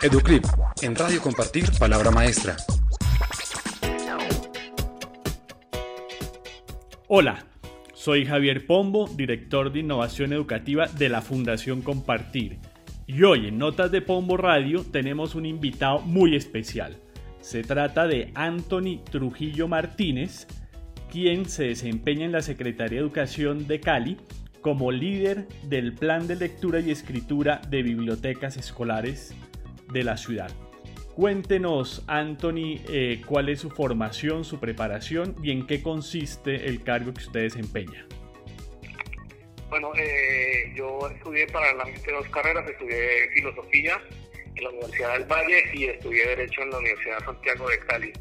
Educlip, en Radio Compartir, Palabra Maestra. Hola, soy Javier Pombo, director de innovación educativa de la Fundación Compartir. Y hoy en Notas de Pombo Radio tenemos un invitado muy especial. Se trata de Anthony Trujillo Martínez, quien se desempeña en la Secretaría de Educación de Cali como líder del Plan de Lectura y Escritura de Bibliotecas Escolares de la ciudad. Cuéntenos, Anthony, eh, cuál es su formación, su preparación y en qué consiste el cargo que usted desempeña. Bueno, eh, yo estudié para la de dos carreras, estudié filosofía en la Universidad del Valle y estudié Derecho en la Universidad Santiago de Cali.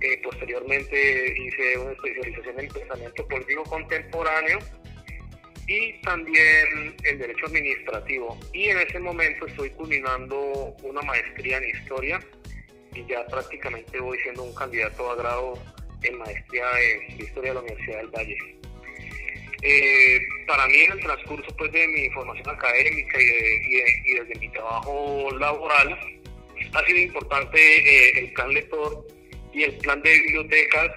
Eh, posteriormente hice una especialización en pensamiento político contemporáneo y también el derecho administrativo. Y en ese momento estoy culminando una maestría en historia y ya prácticamente voy siendo un candidato a grado en maestría de historia de la Universidad del Valle. Eh, para mí en el transcurso pues, de mi formación académica y, desde mi trabajo laboral ha sido importante eh, el plan lector y el plan de bibliotecas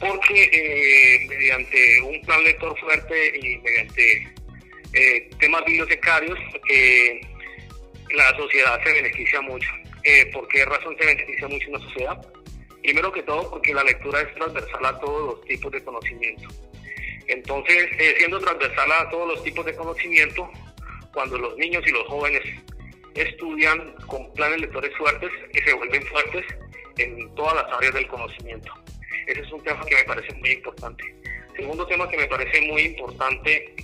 porque eh, mediante un plan lector fuerte y mediante eh, temas bibliotecarios, eh, la sociedad se beneficia mucho. ¿Por qué razón se beneficia mucho una sociedad? Primero que todo porque la lectura es transversal a todos los tipos de conocimiento. Entonces, siendo transversal a todos los tipos de conocimiento, cuando los niños y los jóvenes estudian con planes lectores fuertes, y se vuelven fuertes en todas las áreas del conocimiento. Ese es un tema que me parece muy importante. Segundo tema que me parece muy importante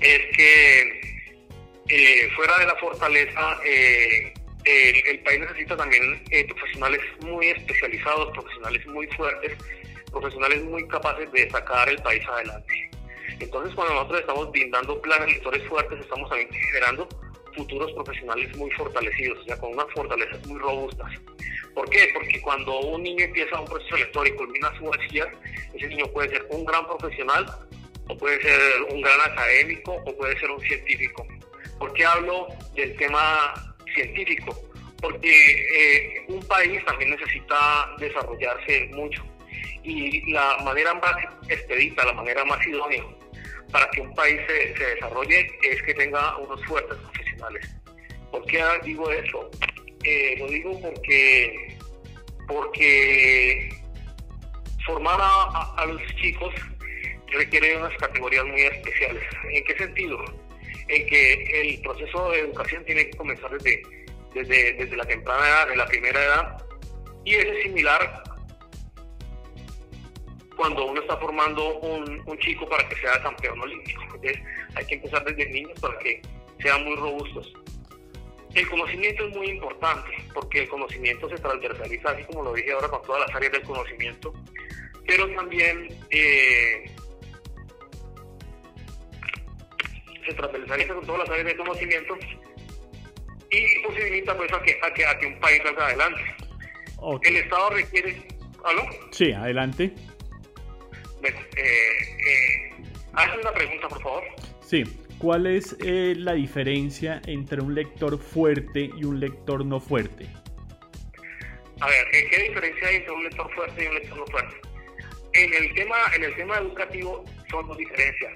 es que eh, fuera de la fortaleza, eh, el, país necesita también eh, profesionales muy especializados, profesionales muy fuertes, profesionales muy capaces de sacar el país adelante. Entonces, cuando nosotros estamos brindando planes lectores fuertes, estamos también generando futuros profesionales muy fortalecidos, o sea, con unas fortalezas muy robustas. ¿Por qué? Porque cuando un niño empieza un proceso lector y culmina su bachiller, ese niño puede ser un gran profesional, o puede ser un gran académico, o puede ser un científico. ¿Por qué hablo del tema científico? Porque eh, un país también necesita desarrollarse mucho. Y la manera más expedita, la manera más idónea para que un país se, se desarrolle es que tenga unos fuertes profesionales. ¿Por qué digo eso? Eh, lo digo porque, porque formar a, los chicos requiere unas categorías muy especiales. ¿En qué sentido? En que el proceso de educación tiene que comenzar desde, desde, desde la temprana edad, de la primera edad, y es similar cuando uno está formando un, un, chico para que sea campeón olímpico. Entonces hay que empezar desde niños para que sean muy robustos. El conocimiento es muy importante porque el conocimiento se transversaliza, así como lo dije ahora, con todas las áreas del conocimiento, pero también eh, se transversaliza con todas las áreas del conocimiento y posibilita pues a que, a que, a que un país salga adelante. El Estado requiere... ¿Aló? Sí, adelante. Bueno, eh, eh, una pregunta, por favor. Sí. ¿Cuál es eh, la diferencia entre un lector fuerte y un lector no fuerte? A ver, ¿qué diferencia hay entre un lector fuerte y un lector no fuerte? En el tema, en el tema educativo son dos diferencias.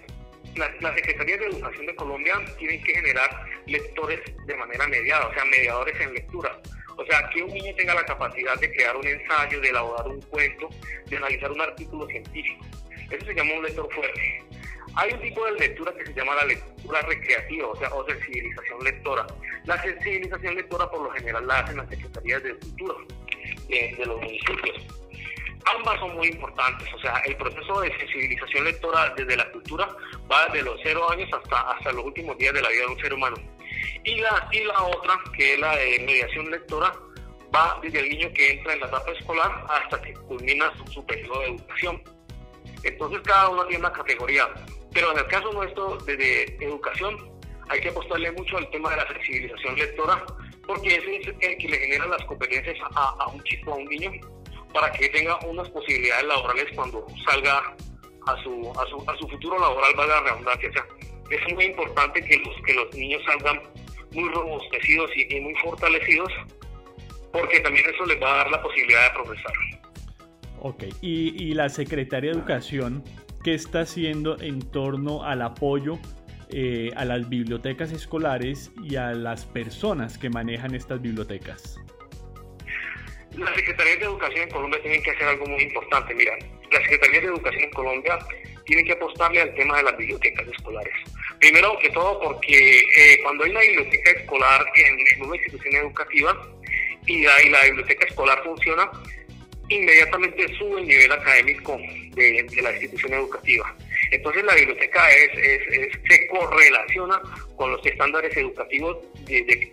Las, las Secretarías de Educación de Colombia tienen que generar lectores de manera mediada, o sea, mediadores en lectura. O sea, que un niño tenga la capacidad de crear un ensayo, de elaborar un cuento, de analizar un artículo científico. Eso se llama un lector fuerte. Hay un tipo de lectura que se llama la lectura recreativa, o sea, o sensibilización lectora. La sensibilización lectora por lo general la hacen las secretarías de cultura de, los municipios. Ambas son muy importantes, o sea, el proceso de sensibilización lectora desde la cultura va desde los cero años hasta, hasta los últimos días de la vida de un ser humano. Y la, y la otra, que es la de mediación lectora, va desde el niño que entra en la etapa escolar hasta que culmina su periodo de educación. Entonces cada uno tiene una categoría. Pero en el caso nuestro de, educación, hay que apostarle mucho al tema de la sensibilización lectora, porque ese es el que le genera las competencias a, un chico, a un niño, para que tenga unas posibilidades laborales cuando salga a su, a su, a su futuro laboral, valga la redundancia. O sea, es muy importante que los, que los niños salgan muy robustecidos y, muy fortalecidos, porque también eso les va a dar la posibilidad de progresar. Ok, y, y la Secretaría de Educación, ¿qué está haciendo en torno al apoyo eh, a las bibliotecas escolares y a las personas que manejan estas bibliotecas? Las Secretarías de Educación en Colombia tienen que hacer algo muy importante. Mira, las Secretarías de Educación en Colombia tienen que apostarle al tema de las bibliotecas escolares. Primero que todo porque eh, cuando hay una biblioteca escolar en, una institución educativa y la, biblioteca escolar funciona, inmediatamente sube el nivel académico de, la institución educativa. Entonces la biblioteca es, se correlaciona con los estándares educativos de,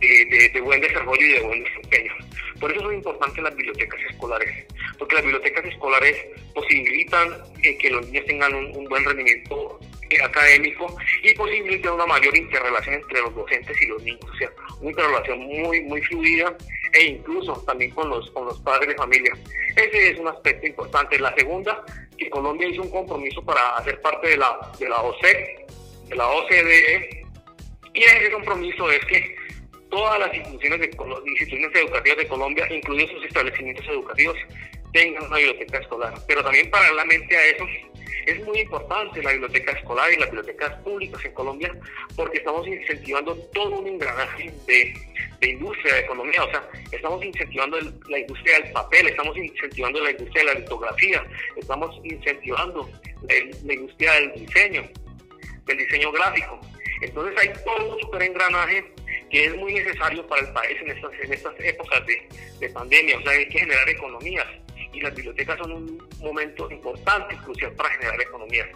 de, buen desarrollo y de buen desempeño. Por eso son importantes las bibliotecas escolares, porque las bibliotecas escolares posibilitan eh, que los niños tengan un, buen rendimiento eh, académico y posibilitan una mayor interrelación entre los docentes y los niños, o sea, una interrelación muy, muy fluida e incluso también con los, con los padres de familia. Ese es un aspecto importante. La segunda, que Colombia hizo un compromiso para hacer parte de la, de la OCE, de la OCDE, y ese compromiso es que todas las instituciones, de, instituciones educativas de Colombia, incluidos sus establecimientos educativos, tengan una biblioteca escolar. Pero también paralelamente a eso, es muy importante la biblioteca escolar y las bibliotecas públicas en Colombia porque estamos incentivando todo un engranaje de, industria, de economía. O sea, estamos incentivando la industria del papel, estamos incentivando la industria de la litografía, estamos incentivando la industria del diseño, del diseño gráfico. Entonces hay todo un super engranaje que es muy necesario para el país en estas, en estas épocas de, de pandemia. O sea, hay que generar economías y las bibliotecas son un momento importante, crucial para generar economías.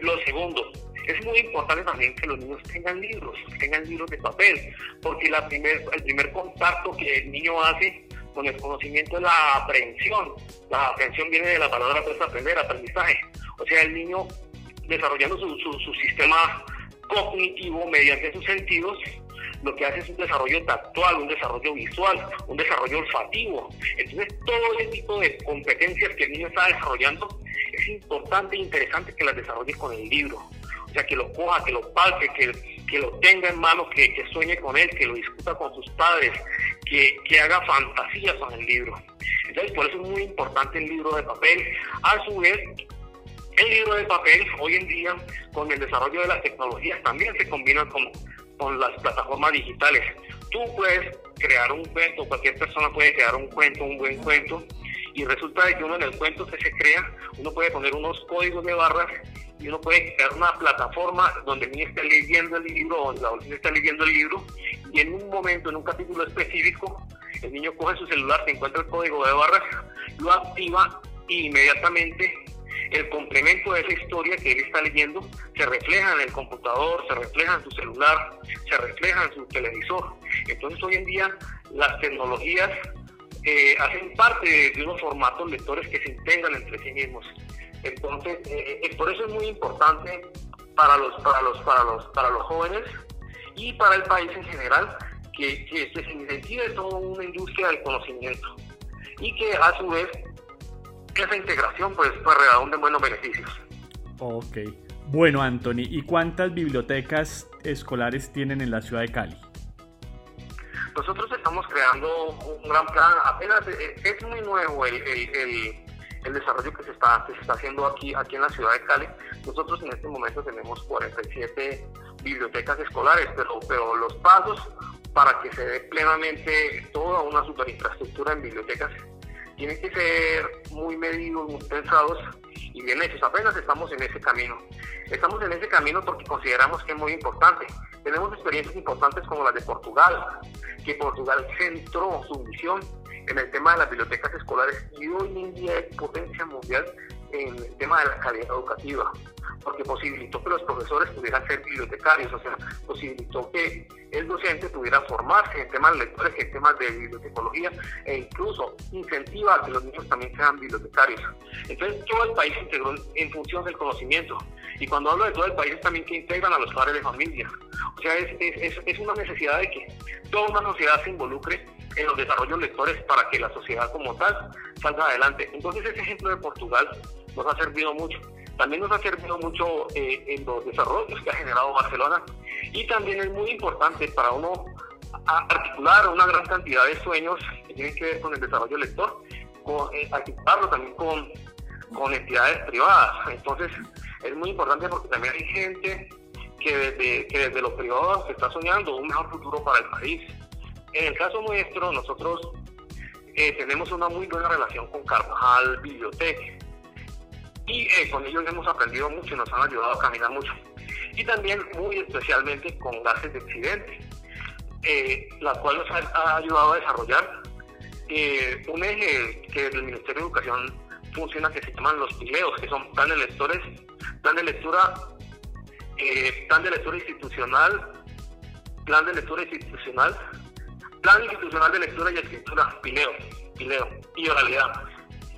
Lo segundo, es muy importante también que los niños tengan libros, tengan libros de papel, porque el primer contacto que el niño hace con el conocimiento es la aprehensión. La aprehensión viene de la palabra pues, aprender, aprendizaje. O sea, el niño desarrollando su, su sistema cognitivo mediante sus sentidos, lo que hace es un desarrollo tactual, un desarrollo visual, un desarrollo olfativo. Entonces, todo ese tipo de competencias que el niño está desarrollando es importante e interesante que las desarrolle con el libro. O sea, que lo coja, que lo palpe, que, que lo tenga en mano, que, que, sueñe con él, que lo discuta con sus padres, que, que haga fantasías con el libro. Entonces, por eso es muy importante el libro de papel. A su vez, el libro de papel hoy en día, con el desarrollo de las tecnologías, también se combina con, con las plataformas digitales. Tú puedes crear un cuento, cualquier persona puede crear un cuento, un buen cuento, y resulta de que uno en el cuento que se crea, uno puede poner unos códigos de barras y uno puede crear una plataforma donde el niño esté leyendo el libro o la adolescente está leyendo el libro y en un momento, en un capítulo específico, el niño coge su celular, se encuentra el código de barras, lo activa e inmediatamente el complemento de esa historia que él está leyendo se refleja en el computador, se refleja en su celular, se refleja en su televisor. Entonces hoy en día las tecnologías eh, hacen parte de, unos formatos lectores que se integran entre sí mismos. Entonces, eh, por eso es muy importante para los, para los, para los, para los jóvenes y para el país en general que, que se incentive toda una industria del conocimiento y que a su vez que esa integración pues, pues redunde en buenos beneficios. Ok. Bueno, Anthony, ¿y cuántas bibliotecas escolares tienen en la ciudad de Cali? Nosotros estamos creando un gran plan, apenas eh, es muy nuevo el, el, desarrollo que se está se está haciendo aquí aquí en la ciudad de Cali. Nosotros en este momento tenemos 47 bibliotecas escolares, pero pero los pasos para que se dé plenamente toda una superinfraestructura en bibliotecas tienen que ser muy medidos, muy pensados y bien hechos. Apenas estamos en ese camino. Estamos en ese camino porque consideramos que es muy importante. Tenemos experiencias importantes como las de Portugal, que Portugal centró su visión en el tema de las bibliotecas escolares y hoy en día es potencia mundial en el tema de la calidad educativa porque posibilitó que los profesores pudieran ser bibliotecarios, o sea, posibilitó que el docente pudiera formarse en temas de lectores, en temas de bibliotecología, e incluso incentiva a que los niños también sean bibliotecarios. Entonces, todo el país se integró en función del conocimiento. Y cuando hablo de todo el país, es también que integran a los padres de familia. O sea, es, es, es una necesidad de que toda una sociedad se involucre en los desarrollos lectores para que la sociedad como tal salga adelante. Entonces ese ejemplo de Portugal nos ha servido mucho. también nos ha servido mucho eh, en los desarrollos que ha generado Barcelona y también es muy importante para uno articular una gran cantidad de sueños que tienen que ver con el desarrollo lector, con, eh, articularlo también con, con entidades privadas. Entonces es muy importante porque también hay gente que desde, que desde los privados está soñando un mejor futuro para el país. En el caso nuestro, nosotros eh, tenemos una muy buena relación con Carvajal Biblioteca y eh, con ellos hemos aprendido mucho y nos han ayudado a caminar mucho. Y también muy especialmente con gases de accidente, eh, la cual nos ha, ayudado a desarrollar un eje que el Ministerio de Educación funciona que se llaman los pileos, que son plan de lectores, plan de lectura, plan de lectura institucional, plan de lectura institucional, plan institucional de lectura y escritura, pileo, pileo y oralidad.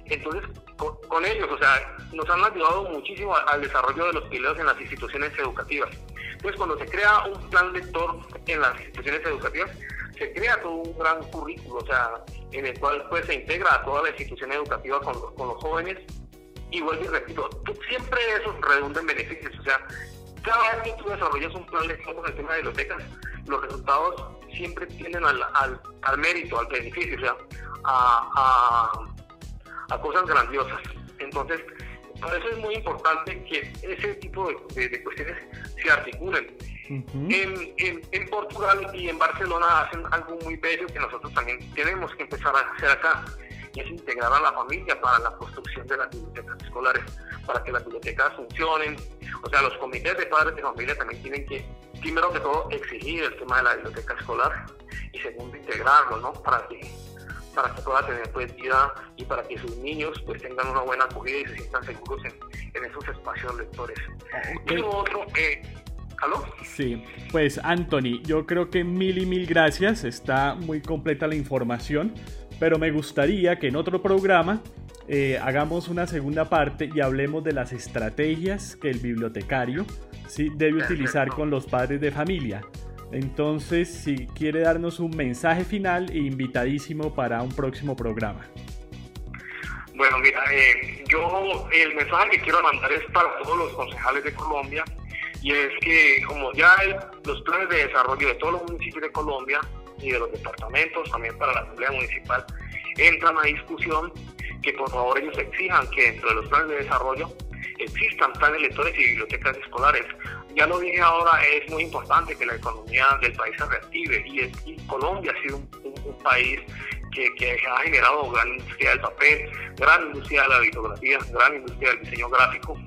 Entonces, con, ellos, o sea, nos han ayudado muchísimo al desarrollo de los pileos en las instituciones educativas. Entonces, cuando se crea un plan lector en las instituciones educativas, se crea todo un gran currículo, o sea, en el cual pues se integra a toda la institución educativa con, los jóvenes y vuelvo y repito, siempre eso redunda en beneficios, o sea, cada vez que tú desarrollas un plan lector con el tema de bibliotecas, los resultados siempre tienen al, al, mérito, al beneficio, o sea, a a cosas grandiosas. Entonces, por eso es muy importante que ese tipo de, cuestiones se articulen. en, en, Portugal y en Barcelona hacen algo muy bello que nosotros también tenemos que empezar a hacer acá, y es integrar a la familia para la construcción de las bibliotecas escolares, para que las bibliotecas funcionen. O sea, los comités de padres de familia también tienen que, primero que todo, exigir el tema de la biblioteca escolar y segundo, integrarlo, ¿no? Para que para que pueda tener pues vida y para que sus niños pues tengan una buena acogida y se sientan seguros en, esos espacios lectores. Y lo otro, eh, ¿aló? Sí, pues Anthony, yo creo que mil y mil gracias, está muy completa la información, pero me gustaría que en otro programa eh, hagamos una segunda parte y hablemos de las estrategias que el bibliotecario ¿sí? debe utilizar con los padres de familia. Entonces, si quiere darnos un mensaje final e invitadísimo para un próximo programa. Bueno, mira, eh, yo el mensaje que quiero mandar es para todos los concejales de Colombia y es que como ya los planes de desarrollo de todos los municipios de Colombia y de los departamentos, también para la Asamblea Municipal, entran a discusión que por favor ellos exijan que dentro de los planes de desarrollo existan planes lectores y bibliotecas escolares. Ya lo dije ahora, es muy importante que la economía del país se reactive y, Colombia ha sido un, país que, ha generado gran industria del papel, gran industria de la litografía, gran industria del diseño gráfico.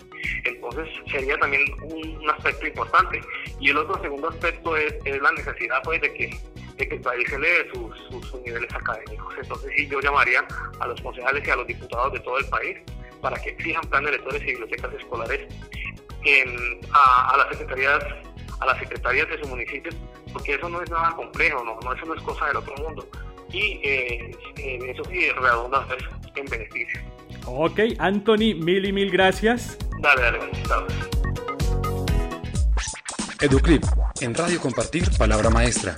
Entonces sería también un, aspecto importante. Y el otro segundo aspecto es, la necesidad pues, de que el país eleve sus, sus, niveles académicos. Entonces sí, yo llamaría a los concejales y a los diputados de todo el país para que exijan plan de lectores y bibliotecas escolares a, las secretarías a las secretarías de sus municipios, porque eso no es nada complejo, no, no eso no es cosa del otro mundo. Y eh, eso sí redunda pues, en beneficio. Ok, Anthony, mil y mil gracias. Dale, dale, Educlip, en Radio Compartir, Palabra Maestra.